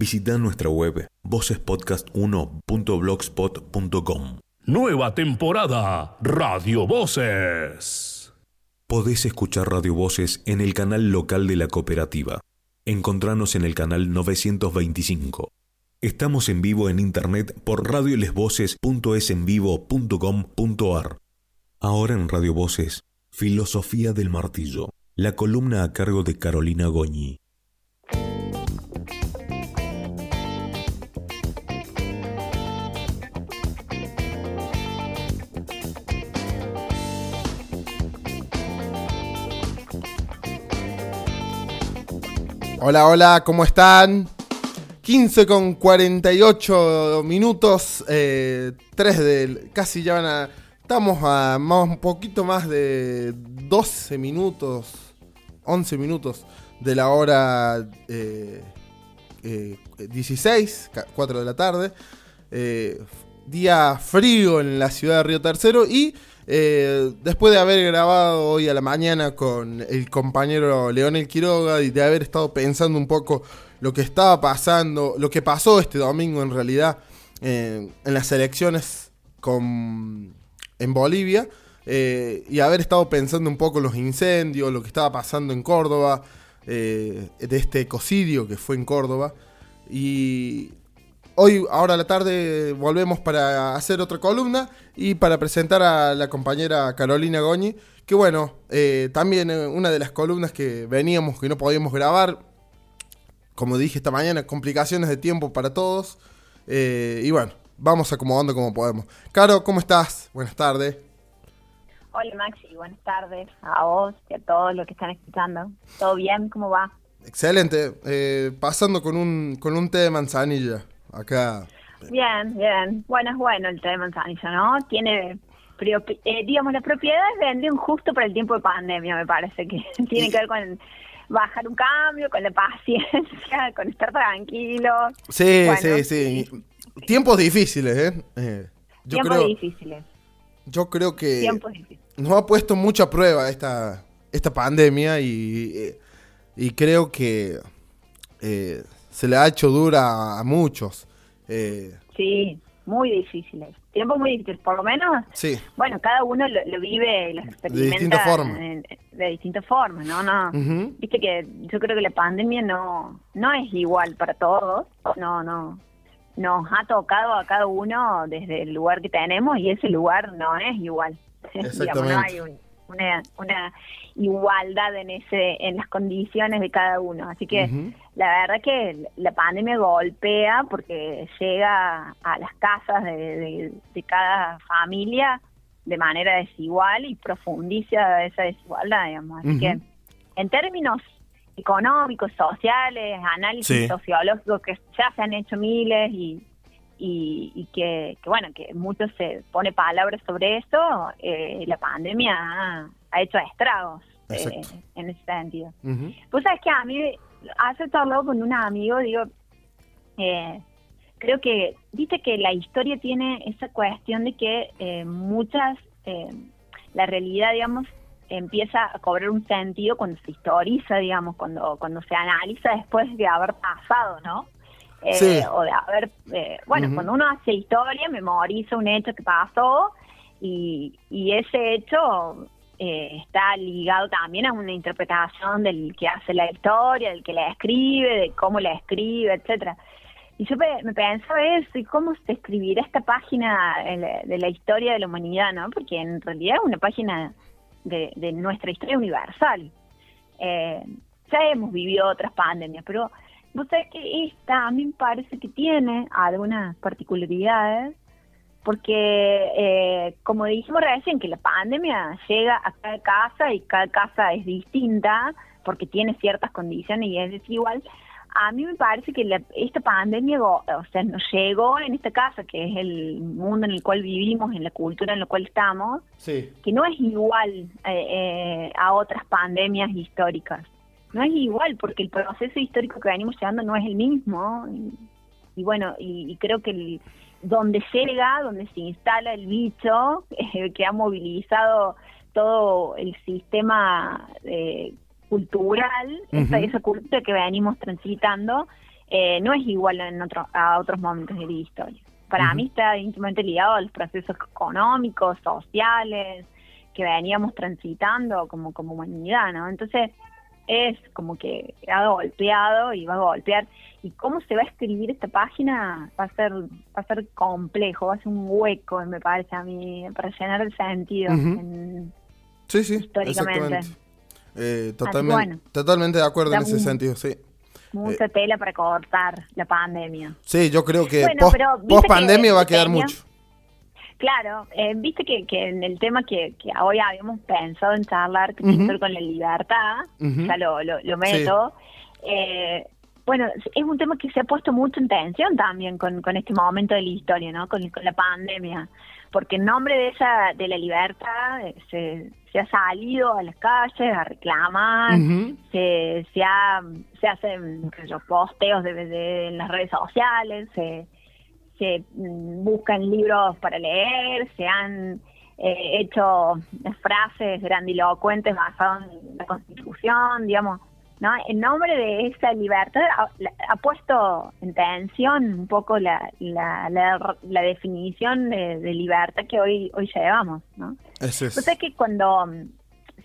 Visita nuestra web vocespodcast1.blogspot.com. Nueva temporada Radio Voces. Podés escuchar Radio Voces en el canal local de la cooperativa. Encontranos en el canal 925. Estamos en vivo en internet por radiolesvoces.esenvivo.com.ar. Ahora en Radio Voces, Filosofía del Martillo, la columna a cargo de Carolina Goñi. Hola, hola, ¿cómo están? 15 con 48 minutos, eh, 3 del... Casi ya van a... Estamos a más, un poquito más de 12 minutos, 11 minutos de la hora eh, eh, 16, 4 de la tarde. Eh, día frío en la ciudad de Río Tercero y eh, después de haber grabado hoy a la mañana con el compañero Leonel Quiroga y de haber estado pensando un poco lo que estaba pasando, lo que pasó este domingo en realidad eh, en las elecciones en Bolivia eh, y haber estado pensando un poco los incendios, lo que estaba pasando en Córdoba, de este ecocidio que fue en Córdoba y Hoy, ahora a la tarde, volvemos para hacer otra columna y para presentar a la compañera Carolina Goñi, que bueno, eh, también eh, una de las columnas que veníamos, que no podíamos grabar, como dije esta mañana, complicaciones de tiempo para todos. Eh, y bueno, vamos acomodando como podemos. Caro, ¿cómo estás? Buenas tardes. Hola Maxi, buenas tardes a vos y a todos los que están escuchando. ¿Todo bien? ¿Cómo va? Excelente. pasando con un, con un té de manzanilla acá. Bien, bien. Bueno, es bueno el té de manzanilla, ¿no? Tiene, eh, digamos, las propiedades vendrían justo para el tiempo de pandemia, me parece que tiene que ver con bajar un cambio, con la paciencia, con estar tranquilo. Sí, sí, sí. Tiempos difíciles, ¿eh? eh yo Tiempos creo, difíciles. Yo creo que nos ha puesto mucha prueba esta, esta pandemia y, y creo que eh, se le ha hecho dura a muchos. Eh, sí, muy difíciles. Tiempos muy difíciles, por lo menos. Sí. Bueno, cada uno lo, vive lo experimenta de distintas formas. De distintas formas, ¿no? no Viste que yo creo que la pandemia no, no es igual para todos. No, no. Nos ha tocado a cada uno desde el lugar que tenemos y ese lugar no es igual. Exactamente. no hay una, una igualdad en ese en las condiciones de cada uno. Así que la verdad que la pandemia golpea porque llega a las casas de, cada familia de manera desigual y profundiza esa desigualdad, digamos. Así que en términos económicos, sociales, análisis sociológicos que ya se han hecho miles y, y, que, bueno, que mucho se pone palabras sobre eso, eh, la pandemia ha, hecho estragos eh, en ese sentido. Pues sabes que a mí, hace charlado con un amigo, digo, eh, creo que, viste que la historia tiene esa cuestión de que muchas, la realidad, digamos, empieza a cobrar un sentido cuando se historiza, digamos, cuando, cuando se analiza después de haber pasado, ¿no? Eh, o de haber, eh, bueno, cuando uno hace historia, memoriza un hecho que pasó y, y ese hecho eh, está ligado también a una interpretación del que hace la historia, del que la escribe, de cómo la escribe, etcétera. Y yo me, pensaba eso, y cómo se escribirá esta página de la historia de la humanidad, ¿no? Porque en realidad es una página de, de nuestra historia universal. ya hemos vivido otras pandemias, pero Vos sabés que esta a mí me parece que tiene algunas particularidades, porque eh, como dijimos recién, que la pandemia llega a cada casa y cada casa es distinta, porque tiene ciertas condiciones y es desigual. A mí me parece que esta pandemia, o sea, nos llegó en esta casa, que es el mundo en el cual vivimos, en la cultura en la cual estamos, que no es igual eh, eh, a otras pandemias históricas no es igual porque el proceso histórico que venimos llevando no es el mismo y, bueno y, creo que el, donde llega donde se instala el bicho eh, que ha movilizado todo el sistema eh, cultural esa, cultura que venimos transitando eh, no es igual en otro, a otros momentos de la historia. Para mí está íntimamente ligado a los procesos económicos, sociales, que veníamos transitando como, como humanidad, ¿no? Entonces, es como que ha golpeado y va a golpear. Y cómo se va a escribir esta página va a ser va a ser complejo, va a ser un hueco, me parece a mí, para llenar el sentido. sí, sí, históricamente. Eh, totalmente, totalmente de acuerdo en ese sentido, sí. Mucha eh, tela para cortar la pandemia. Sí, yo creo que post, pandemia va a quedar mucho. Claro, eh, viste que, que, en el tema que, que, hoy habíamos pensado en charlar, que tiene que ver con la libertad, ya lo, lo, meto, eh, bueno, es un tema que se ha puesto mucho en tensión también con, con este momento de la historia, ¿no? Con, la pandemia, porque en nombre de esa de la libertad eh, se, se ha salido a las calles a reclamar, se, se, ha, se hacen posteos de, de, en las redes sociales, se se mm, buscan libros para leer, se han eh, hecho frases grandilocuentes basadas en la Constitución, digamos, ¿no? En nombre de esa libertad ha, puesto en tensión un poco la, la, la, definición de, libertad que hoy hoy llevamos, ¿no? Eso es. Entonces que cuando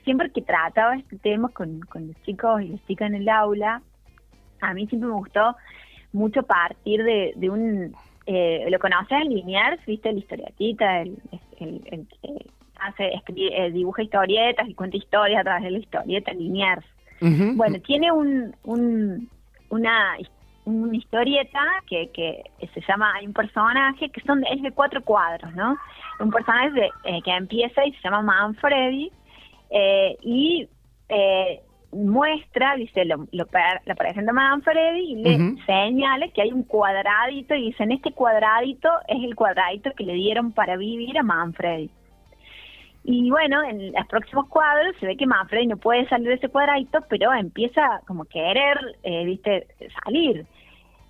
siempre que trataba este tema con, con los chicos y las chicas en el aula, a mí siempre me gustó mucho partir de, de un eh, lo conoces, Liniers, viste la historietita, el, el, que hace, escribe, eh, dibuja historietas y cuenta historias a través de la historieta, Liniers. Bueno, tiene un, un, una, una historieta que, que se llama, hay un personaje que son es de cuatro cuadros, ¿no? Un personaje eh, que empieza y se llama Manfredi eh, y eh, muestra, dice, lo, lo, lo presenta Manfredi y le señala que hay un cuadradito y dice, en este cuadradito es el cuadradito que le dieron para vivir a Manfredi. Y bueno, en los próximos cuadros se ve que Manfredi no puede salir de ese cuadradito, pero empieza como a querer, eh, viste, salir.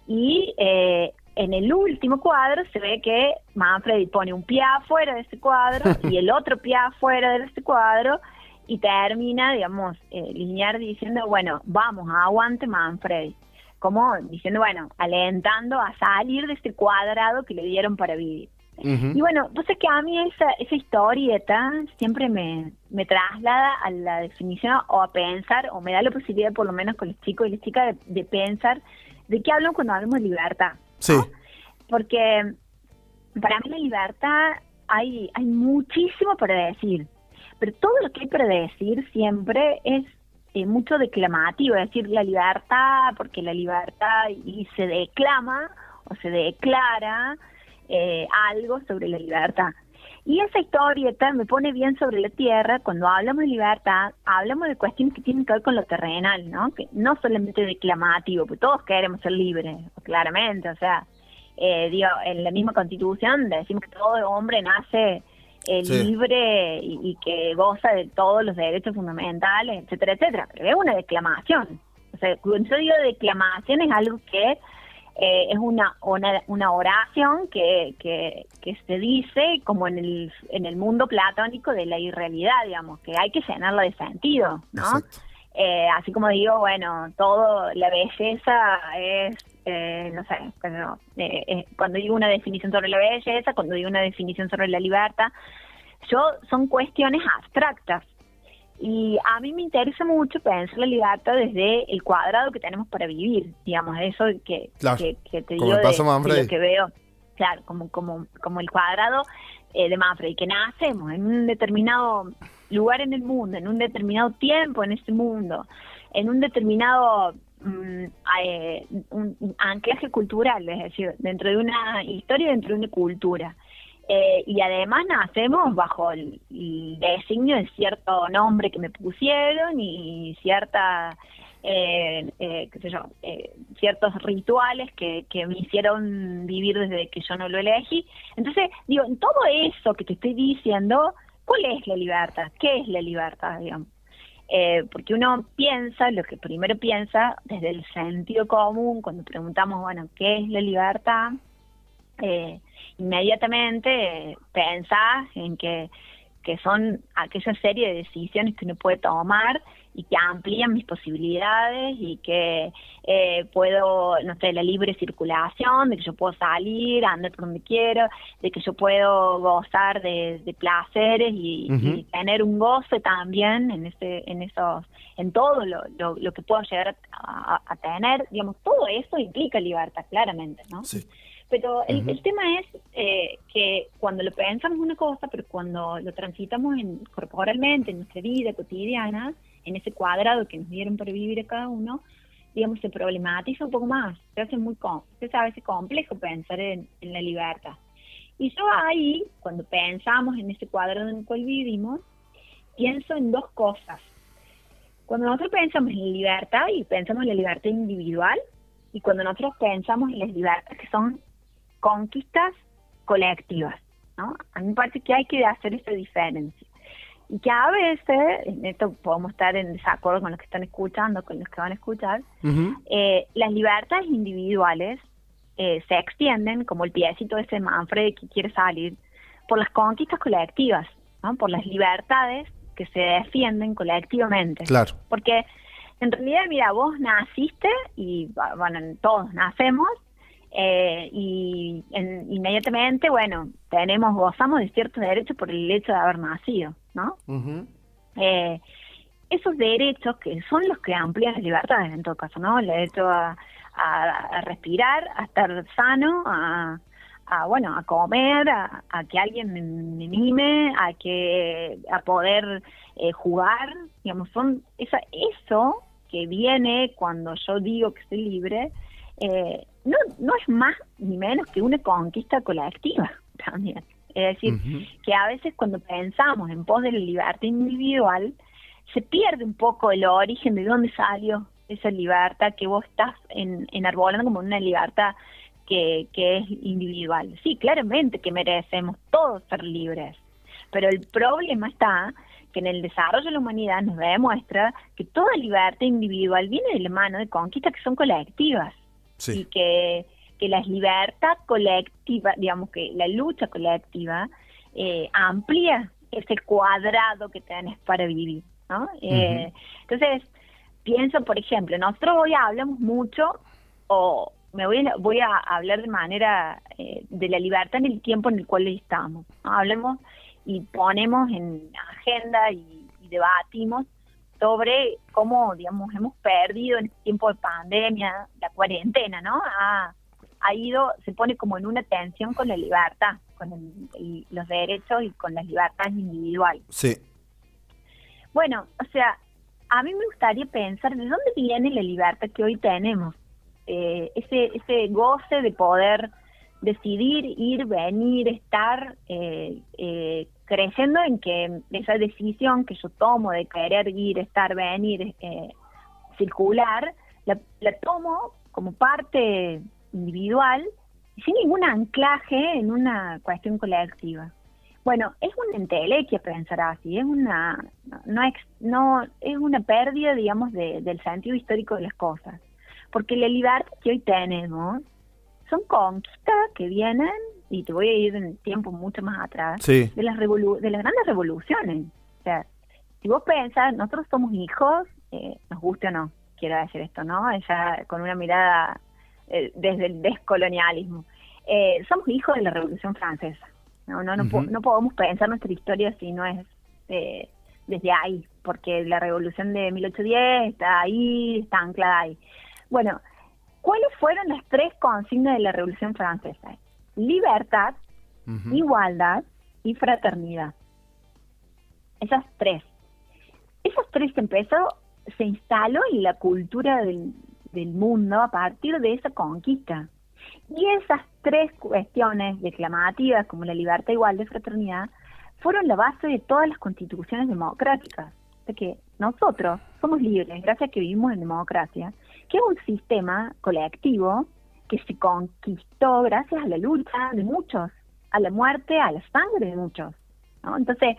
Y eh, en el último cuadro se ve que Manfredi pone un pie afuera de ese cuadro y el otro pie afuera de ese cuadro y termina, digamos, eh, Linear diciendo, bueno, vamos, aguante Manfredi. Como diciendo, bueno, alentando a salir de este cuadrado que le dieron para vivir. Y bueno, entonces que a mí esa, esa historieta siempre me, me traslada a la definición o a pensar, o me da la posibilidad por lo menos con los chicos y las chicas de, pensar de qué hablan cuando hablamos de libertad. Sí. Porque para mí la libertad hay, hay muchísimo para decir pero todo lo que hay para decir siempre es eh, mucho declamativo, es decir, la libertad, porque la libertad y se declama o se declara eh, algo sobre la libertad. Y esa historieta me pone bien sobre la tierra, cuando hablamos de libertad, hablamos de cuestiones que tienen que ver con lo terrenal, ¿no? Que no solamente declamativo, porque todos queremos ser libres, claramente, o sea, eh, digo, en la misma constitución decimos que todo hombre nace eh, libre y, que goza de todos los derechos fundamentales, etcétera, etcétera. Pero es una declamación. O sea, cuando yo digo declamación es algo que eh, es una, una, una oración que, que, que, se dice como en el, en el mundo platónico de la irrealidad, digamos, que hay que llenarla de sentido, ¿no? Eh, así como digo, bueno, todo, la belleza es eh, no sé, eh, eh, cuando digo una definición sobre la belleza, cuando digo una definición sobre la libertad, yo son cuestiones abstractas. Y a mí me interesa mucho pensar la libertad desde el cuadrado que tenemos para vivir, digamos, eso que, que, te digo de, lo que veo, claro, como, como, como el cuadrado de Manfred, que nacemos en un determinado lugar en el mundo, en un determinado tiempo en este mundo, en un determinado Eh, un, anclaje cultural, es decir, dentro de una historia, dentro de una cultura. Eh, y además nacemos bajo el, designio de cierto nombre que me pusieron y cierta, eh, eh qué sé yo, ciertos rituales que, que me hicieron vivir desde que yo no lo elegí. Entonces, digo, en todo eso que te estoy diciendo, ¿cuál es la libertad? ¿Qué es la libertad, digamos? Eh, porque uno piensa, lo que primero piensa desde el sentido común, cuando preguntamos, bueno, ¿qué es la libertad? Eh, inmediatamente pensás en que, que son aquella serie de decisiones que uno puede tomar y que amplían mis posibilidades y que eh, puedo, no sé, la libre circulación, de que yo puedo salir, andar por donde quiero, de que yo puedo gozar de, placeres y, tener un goce también en ese, en esos, en todo lo, lo, que puedo llegar a, tener, digamos, todo eso implica libertad, claramente, ¿no? Sí. Pero el, tema es eh, que cuando lo pensamos una cosa, pero cuando lo transitamos en, corporalmente, en nuestra vida cotidiana, en ese cuadrado que nos dieron para vivir a cada uno, digamos, se problematiza un poco más. Se hace muy se a veces complejo pensar en, la libertad. Y yo ahí, cuando pensamos en ese cuadrado en el cual vivimos, pienso en dos cosas. Cuando nosotros pensamos en libertad y pensamos en la libertad individual, y cuando nosotros pensamos en las libertades que son conquistas colectivas, ¿no? A mí me parece que hay que hacer esa diferencia y que a veces, en esto podemos estar en desacuerdo con los que están escuchando, con los que van a escuchar, eh, las libertades individuales eh, se extienden, como el piecito de ese Manfred que quiere salir, por las conquistas colectivas, ¿no? por las libertades que se defienden colectivamente. Claro. Porque en realidad, mira, vos naciste y, bueno, todos nacemos eh, y inmediatamente, bueno, tenemos, gozamos de ciertos derechos por el hecho de haber nacido, ¿no? eh, esos derechos que son los que amplían las libertades en todo caso, ¿no? El derecho a, a, respirar, a estar sano, a, a bueno, a comer, a, que alguien me, mime, a que a poder eh, jugar, digamos, son esa, eso que viene cuando yo digo que soy libre, eh, no, no es más ni menos que una conquista colectiva también. Es decir, que a veces cuando pensamos en pos de la libertad individual, se pierde un poco el origen de dónde salió esa libertad que vos estás en, enarbolando como una libertad que, que es individual. Sí, claramente que merecemos todos ser libres, pero el problema está que en el desarrollo de la humanidad nos demuestra que toda libertad individual viene de la mano de conquistas que son colectivas y que, que la libertad colectiva, digamos que la lucha colectiva eh, amplía ese cuadrado que tenés para vivir, ¿no? Eh, entonces, pienso, por ejemplo, nosotros hoy hablamos mucho, o me voy a, voy a hablar de manera eh, de la libertad en el tiempo en el cual estamos. Hablemos y ponemos en agenda y debatimos sobre cómo, digamos, hemos perdido en este tiempo de pandemia, la cuarentena, ¿no? Ha, ha ido, se pone como en una tensión con la libertad, con los derechos y con las libertades individuales. Sí. Bueno, o sea, a mí me gustaría pensar de dónde viene la libertad que hoy tenemos. Eh, ese, ese goce de poder decidir, ir, venir, estar, eh, eh, creyendo en que esa decisión que yo tomo de querer ir, estar, venir, eh, circular, la, tomo como parte individual sin ningún anclaje en una cuestión colectiva. Bueno, es una entelequia pensar así, es una no, no es una pérdida, digamos, del sentido histórico de las cosas, porque la libertad que hoy tenemos son conquistas que vienen y te voy a ir en tiempo mucho más atrás, de, las de las grandes revoluciones. O sea, si vos pensás, nosotros somos hijos, eh, nos guste o no, quiero decir esto, ¿no? Ella con una mirada eh, desde el descolonialismo. Eh, somos hijos de la Revolución Francesa. No, no, no, podemos pensar nuestra historia si no es desde ahí, porque la Revolución de 1810 está ahí, está anclada ahí. Bueno, ¿cuáles fueron las tres consignas de la Revolución Francesa? libertad, igualdad y fraternidad. Esas tres. Esas tres que empezó, se instaló en la cultura del, del mundo a partir de esa conquista. Y esas tres cuestiones declamativas, como la libertad, igualdad y fraternidad, fueron la base de todas las constituciones democráticas. De que nosotros somos libres gracias a que vivimos en democracia, que es un sistema colectivo que se conquistó gracias a la lucha de muchos, a la muerte, a la sangre de muchos. ¿no? Entonces,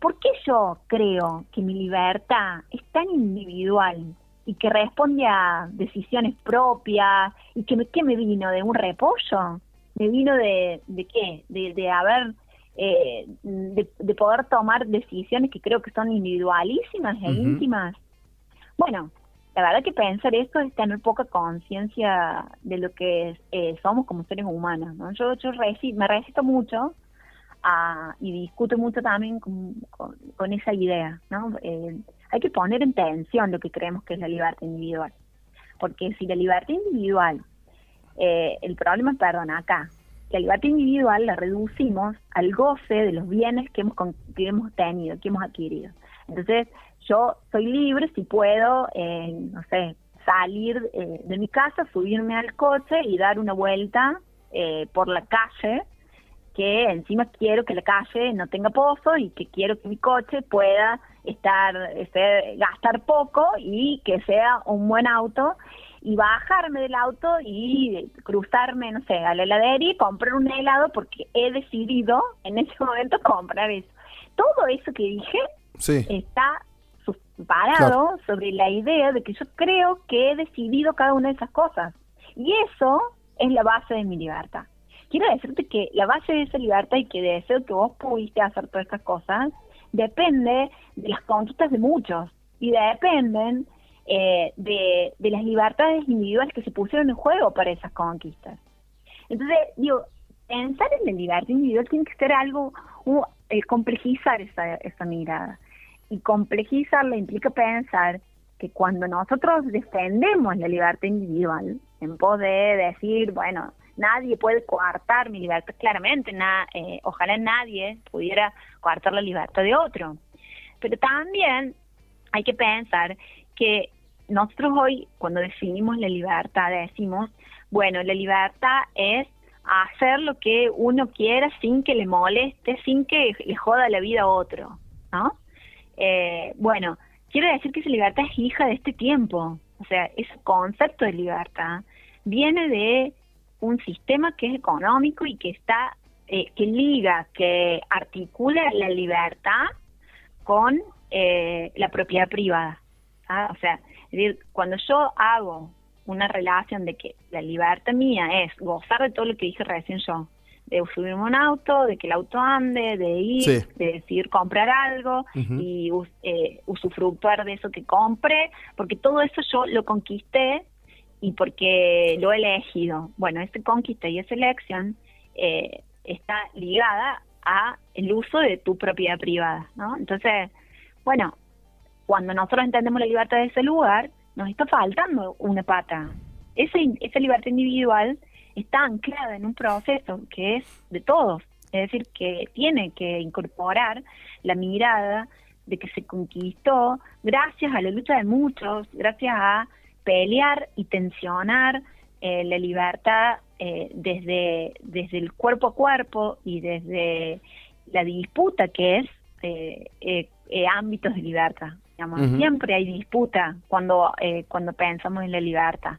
¿por qué yo creo que mi libertad es tan individual y que responde a decisiones propias y que me, ¿qué me vino? ¿De un repollo? ¿Me vino de, de qué? De, de haber... Eh, de, poder tomar decisiones que creo que son individualísimas e íntimas Bueno, la verdad que pensar esto es tener poca conciencia de lo que eh, somos como seres humanos. ¿no? Yo, yo me resisto mucho y discuto mucho también con, esa idea. ¿no? Eh, hay que poner en tensión lo que creemos que es la libertad individual. Porque si la libertad individual, eh, el problema perdón, acá, la libertad individual la reducimos al goce de los bienes que hemos, que hemos tenido, que hemos adquirido. Entonces, yo soy libre si puedo, eh, no sé, salir eh, de mi casa, subirme al coche y dar una vuelta eh, por la calle, que encima quiero que la calle no tenga pozo y que quiero que mi coche pueda estar, este, gastar poco y que sea un buen auto y bajarme del auto y cruzarme, no sé, a la heladería y comprar un helado porque he decidido en ese momento comprar eso. Todo eso que dije está parado sobre la idea de que yo creo que he decidido cada una de esas cosas. Y eso es la base de mi libertad. Quiero decirte que la base de esa libertad y que deseo que vos pudiste hacer todas estas cosas depende de las conquistas de muchos y dependen eh, de, las libertades individuales que se pusieron en juego para esas conquistas. Entonces, digo, pensar en la libertad individual tiene que ser algo, eh, complejizar esa, esa mirada y complejizarla implica pensar que cuando nosotros defendemos la libertad individual, en pos de decir, bueno, nadie puede coartar mi libertad, claramente, eh, ojalá nadie pudiera coartar la libertad de otro. Pero también hay que pensar que nosotros hoy, cuando definimos la libertad, decimos, bueno, la libertad es hacer lo que uno quiera sin que le moleste, sin que le joda la vida a otro, ¿no? Eh, bueno, quiero decir que esa libertad es hija de este tiempo. O sea, ese concepto de libertad viene de un sistema que es económico y que está, eh, que liga, que articula la libertad con eh, la propiedad privada. O sea, es decir, cuando yo hago una relación de que la libertad mía es gozar de todo lo que dije recién yo, de subirme un auto, de que el auto ande, de ir, de decidir comprar algo y eh, usufructuar de eso que compre, porque todo eso yo lo conquisté y porque lo he elegido. Bueno, esta conquista y esa elección eh, está ligada a el uso de tu propiedad privada, ¿no? Entonces, bueno, cuando nosotros entendemos la libertad de ese lugar, nos está faltando una pata. Esa, esa libertad individual está anclada en un proceso que es de todos, es decir, que tiene que incorporar la mirada de que se conquistó gracias a la lucha de muchos, gracias a pelear y tensionar eh, la libertad eh, desde, desde el cuerpo a cuerpo y desde la disputa que es eh, ámbitos de libertad. Siempre hay disputa cuando, cuando pensamos en la libertad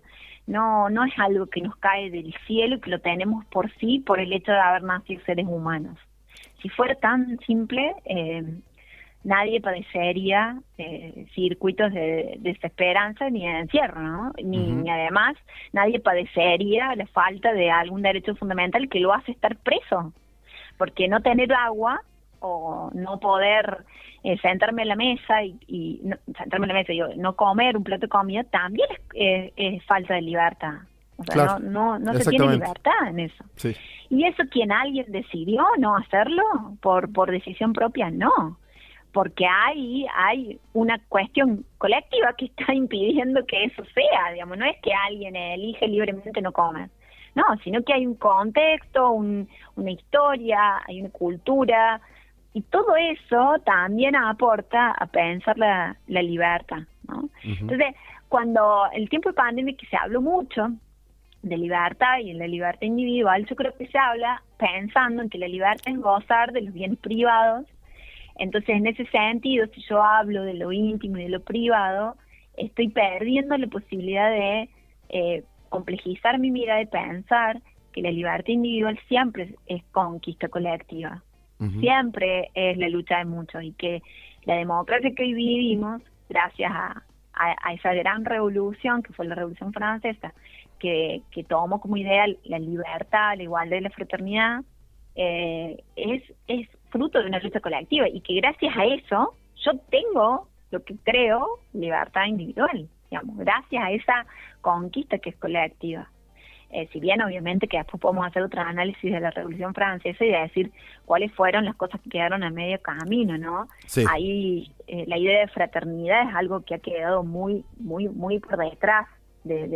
no, no es algo que nos cae del cielo y que lo tenemos por sí por el hecho de haber nacido seres humanos. Si fuera tan simple, eh, nadie padecería eh, circuitos de, desesperanza ni de encierro, ¿no? Ni, además nadie padecería la falta de algún derecho fundamental que lo hace estar preso, porque no tener agua o no poder eh, sentarme en la mesa y, no, sentarme en la mesa y no comer un plato de comida también es, falta de libertad. O sea, no, no, se tiene libertad en eso. Y eso quien alguien decidió no hacerlo por, por decisión propia, no. Porque hay, hay una cuestión colectiva que está impidiendo que eso sea, digamos, no es que alguien elige libremente no comer. No, sino que hay un contexto, un, una historia, hay una cultura, y todo eso también aporta a pensar la, libertad, ¿no? Entonces, cuando el tiempo de pandemia que se habló mucho de libertad y en la libertad individual, yo creo que se habla pensando en que la libertad es gozar de los bienes privados. Entonces, en ese sentido, si yo hablo de lo íntimo y de lo privado, estoy perdiendo la posibilidad de eh, complejizar mi mirada y pensar que la libertad individual siempre es conquista colectiva. Siempre es la lucha de muchos y que la democracia que hoy vivimos, gracias a, a, esa gran revolución que fue la Revolución Francesa, que, que tomó como ideal la libertad, la igualdad y la fraternidad, eh, es, es fruto de una lucha colectiva y que gracias a eso yo tengo lo que creo libertad individual, digamos, gracias a esa conquista que es colectiva. Eh, si bien obviamente que después podemos hacer otro análisis de la Revolución Francesa y decir cuáles fueron las cosas que quedaron a medio camino, ¿no? Ahí eh, la idea de fraternidad es algo que ha quedado muy, muy, muy por detrás de,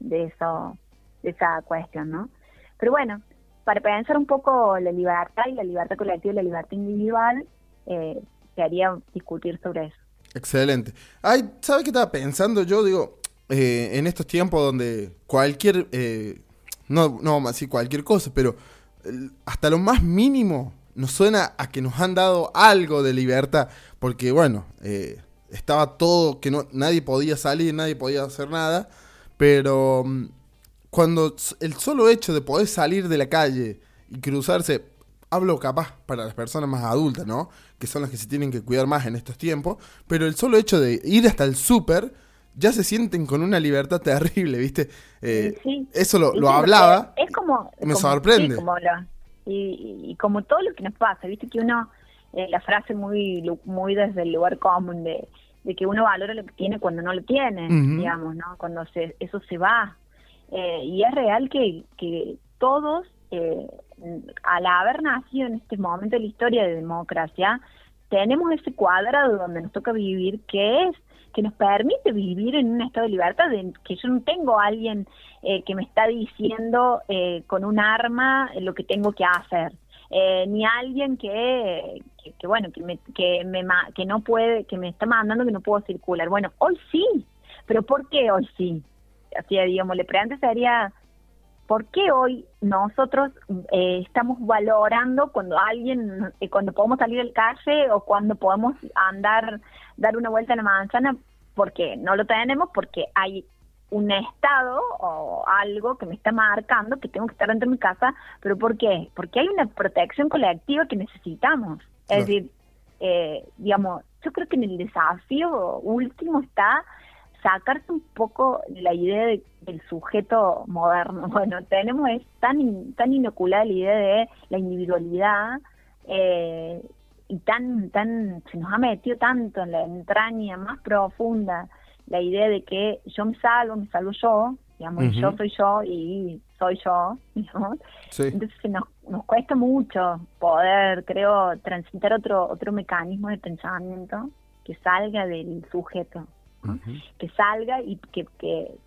de, eso, de esa cuestión, ¿no? Pero bueno, para pensar un poco la libertad y la libertad colectiva y la libertad individual, eh, quería discutir sobre eso. Excelente. Ay, ¿sabe qué estaba pensando? Yo digo, eh, en estos tiempos donde cualquier, eh, no, no vamos a decir cualquier cosa, pero hasta lo más mínimo nos suena a que nos han dado algo de libertad, porque bueno, eh, estaba todo, que no, nadie podía salir, nadie podía hacer nada, pero mm, cuando el solo hecho de poder salir de la calle y cruzarse, hablo capaz para las personas más adultas, ¿no? Que son las que se tienen que cuidar más en estos tiempos, pero el solo hecho de ir hasta el súper, ya se sienten con una libertad terrible, ¿viste? Eh, eso lo, hablaba. Es como. Me sorprende. y, como todo lo que nos pasa, ¿viste? Que uno. Eh, la frase muy, muy desde el lugar común de, que uno valora lo que tiene cuando no lo tiene, digamos, ¿no? Cuando se, eso se va. Eh, y es real que, que todos, al haber nacido en este momento de la historia de democracia, tenemos ese cuadrado donde nos toca vivir, que es que nos permite vivir en un estado de libertad, de que yo no tengo a alguien eh, que me está diciendo eh, con un arma lo que tengo que hacer. Eh, ni alguien que, que, bueno que me, que me que no puede que me está mandando que no puedo circular bueno hoy sí pero por qué hoy sí así digamos le pregunto sería ¿por qué hoy nosotros eh, estamos valorando cuando alguien, eh, cuando podemos salir del calle o cuando podemos andar, dar una vuelta en la manzana? Porque no lo tenemos, porque hay un estado o algo que me está marcando que tengo que estar dentro de mi casa, pero ¿por qué? Porque hay una protección colectiva que necesitamos. Es decir, eh, digamos, yo creo que en el desafío último está sacarse un poco la idea del sujeto moderno. Bueno, tenemos es tan tan inoculada la idea de la individualidad eh, y tan tan se nos ha metido tanto en la entraña más profunda la idea de que yo me salvo, me salvo yo, digamos, yo soy yo y soy yo, Entonces nos, nos cuesta mucho poder, creo, transitar otro otro mecanismo de pensamiento que salga del sujeto que salga y que, que,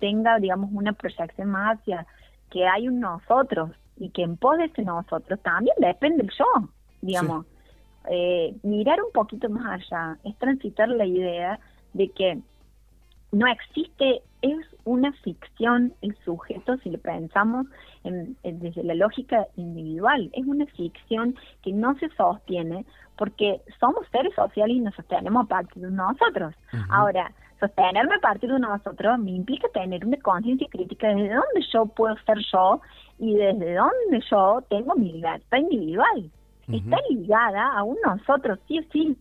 tenga, digamos, una proyección más hacia que hay un nosotros y que en pos de ese nosotros también depende el yo, digamos. Eh, mirar un poquito más allá es transitar la idea de que no existe, es una ficción el sujeto si lo pensamos desde la lógica individual, es una ficción que no se sostiene porque somos seres sociales y nos sostenemos a partir de nosotros. Ahora, sostenerme a partir de nosotros me implica tener una conciencia crítica desde dónde yo puedo ser yo y desde dónde yo tengo mi libertad individual. Está ligada a un nosotros, sí o sí.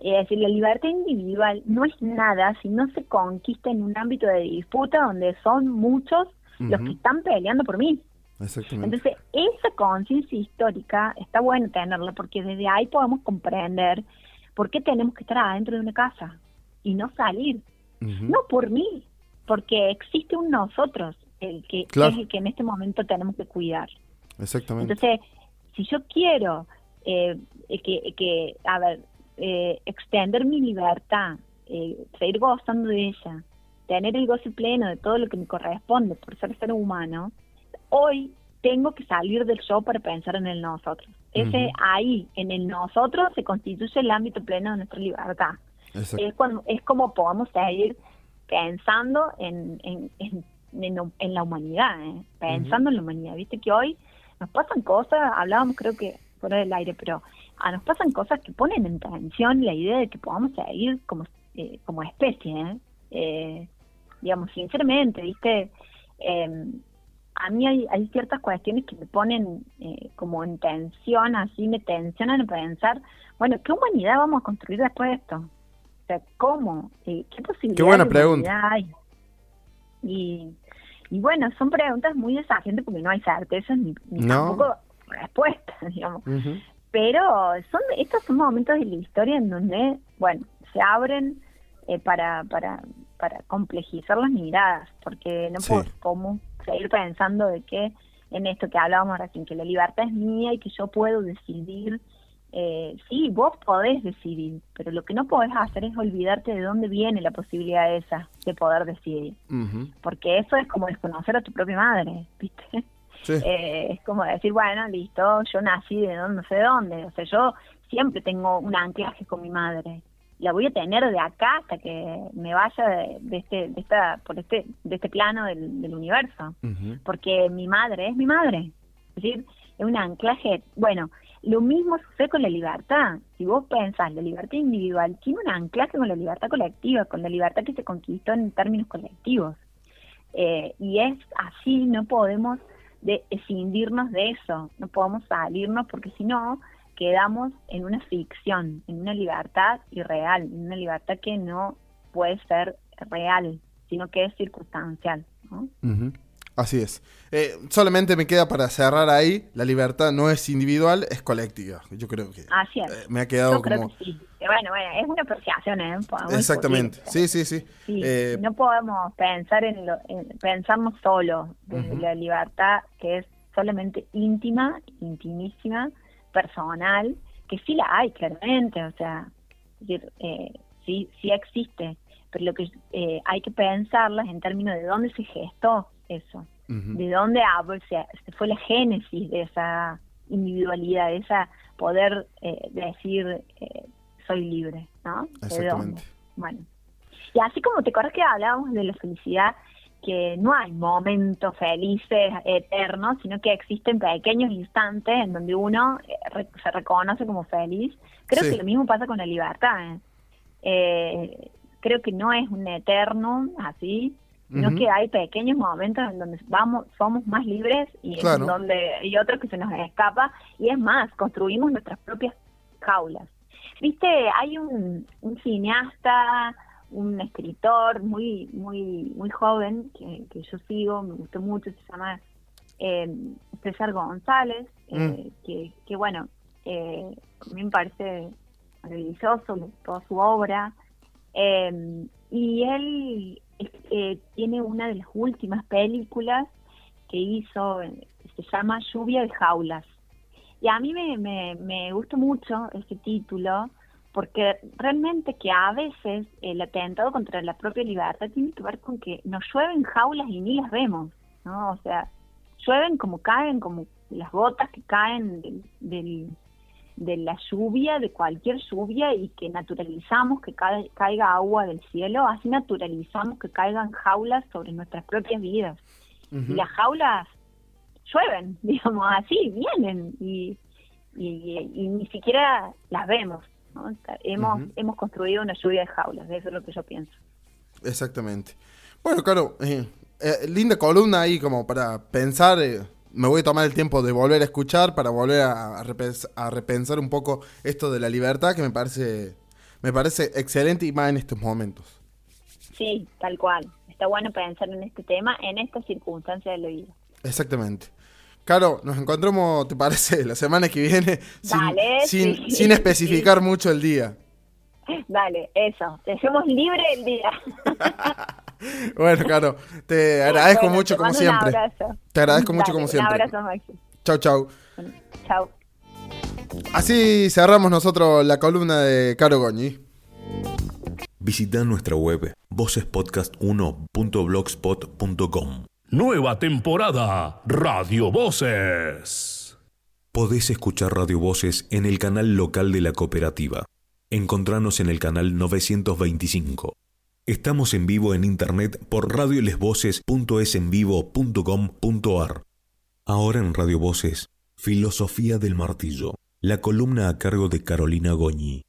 Es decir, la libertad individual no es nada si no se conquista en un ámbito de disputa donde son muchos los que están peleando por mí. Entonces, esa conciencia histórica está bueno tenerla porque desde ahí podemos comprender por qué tenemos que estar adentro de una casa y no salir. No por mí, porque existe un nosotros, el que es el que en este momento tenemos que cuidar. Exactamente. Entonces, si yo quiero eh, que, que, a ver, eh, extender mi libertad, eh, seguir gozando de ella, tener el goce pleno de todo lo que me corresponde por ser ser humano, hoy tengo que salir del yo para pensar en el nosotros. Ese ahí, en el nosotros, se constituye el ámbito pleno de nuestra libertad. Es, cuando, es como podamos seguir pensando en, en, en, la humanidad, ¿eh? pensando en la humanidad. Viste que hoy nos pasan cosas, hablábamos creo que fuera del aire, pero ah, nos pasan cosas que ponen en tensión la idea de que podamos seguir como, eh, como especie. ¿eh? eh digamos, sinceramente, viste, eh, a mí hay, hay ciertas cuestiones que me ponen eh, como en tensión, así me tensionan a pensar, bueno, ¿qué humanidad vamos a construir después de esto? O sea, ¿cómo? ¿Qué posibilidades Qué buena pregunta. hay? Y, y bueno, son preguntas muy desafiantes porque no hay certezas ni, tampoco respuestas, digamos. Pero son estos son momentos de la historia en donde, bueno, se abren eh, para, para, para complejizar las miradas, porque no Sí. puedo como seguir pensando de que en esto que hablábamos recién, que la libertad es mía y que yo puedo decidir. Eh, sí, vos podés decidir, pero lo que no podés hacer es olvidarte de dónde viene la posibilidad esa de poder decidir, porque eso es como desconocer a tu propia madre, ¿viste? Sí. Eh, es como decir, bueno, listo, yo nací de no sé dónde. O sea, yo siempre tengo un anclaje con mi madre. La voy a tener de acá hasta que me vaya de, de este, de esta, por este, de este plano del, del universo. Porque mi madre es mi madre. Es decir, es un anclaje. Bueno, lo mismo sucede con la libertad. Si vos pensás, la libertad individual tiene un anclaje con la libertad colectiva, con la libertad que se conquistó en términos colectivos. Eh, y es así, no podemos de escindirnos de eso, no podemos salirnos porque si no quedamos en una ficción, en una libertad irreal, en una libertad que no puede ser real, sino que es circunstancial. ¿no? Así es. Eh, solamente me queda para cerrar ahí, la libertad no es individual, es colectiva. Yo creo que Así es. eh, me ha quedado Yo creo como... que sí. Bueno, bueno, es una apreciación, ¿eh? Exactamente. Sí, sí, sí. Sí, Eh, no podemos pensar en, lo, en pensarnos solo desde Ujú. la libertad que es solamente íntima, intimísima, personal, que sí la hay claramente, o sea, decir, eh, sí, sí existe, pero lo que eh, hay que pensarlas en términos de dónde se gestó eso, ujú. de dónde ah, pues, fue la génesis de esa individualidad, de esa poder eh, decir eh, soy libre, ¿no? ¿De dónde? Bueno. Y así como te acuerdas que hablábamos de la felicidad, que no hay momentos felices eternos, sino que existen pequeños instantes en donde uno eh, se reconoce como feliz. Creo Sí. que lo mismo pasa con la libertad. ¿eh? Eh, creo que no es un eterno así, sino Ujú. que hay pequeños momentos en donde vamos somos más libres y en donde y otros que se nos escapa y es más construimos nuestras propias jaulas. Viste hay un, un cineasta un escritor muy muy muy joven que, que yo sigo me gustó mucho se llama eh, César González eh, que, que bueno eh, a mí me parece maravilloso toda su obra. Eh, y él tiene una de las últimas películas que hizo, se llama Lluvia de Jaulas. Y a mí me, me, me gusta mucho ese título porque realmente que a veces el atentado contra la propia libertad tiene que ver con que nos llueven jaulas y ni las vemos, ¿no? O sea, llueven como caen, como las gotas que caen del, del- de la lluvia, de cualquier lluvia y que naturalizamos que ca- caiga agua del cielo, así naturalizamos que caigan jaulas sobre nuestras propias vidas. Y las jaulas llueven, digamos, así vienen y, y, y ni siquiera las vemos. Hemos, hemos construido una lluvia de jaulas, eso es lo que yo pienso. Exactamente. Bueno, claro, eh, eh, linda columna ahí como para pensar. eh, me voy a tomar el tiempo de volver a escuchar para volver a, a repens- a repensar un poco esto de la libertad que me parece me parece excelente y más en estos momentos. Sí, tal cual. Está bueno pensar en este tema en estas circunstancias de la vida. Exactamente. Caro, nos encontramos, ¿te parece? La semana que viene sin, Dale, sin, sí. sin especificar mucho el día. Dale, eso, dejemos libre el día. Bueno, Caro, te agradezco Bueno, mucho te como siempre. Un abrazo. Te agradezco mucho Dale, como siempre. Un abrazo, Maxi. Chau, chau. Chao. Así cerramos nosotros la columna de Caro Goñi. Visita nuestra web vocespodcast1.blogspot.com. Nueva temporada Radio Voces. Podés escuchar Radio Voces en el canal local de la cooperativa. Encontranos en el canal 925. Estamos en vivo en internet por radiolesvoces.esenvivo.com.ar. Ahora en Radio Voces, Filosofía del Martillo, la columna a cargo de Carolina Goñi.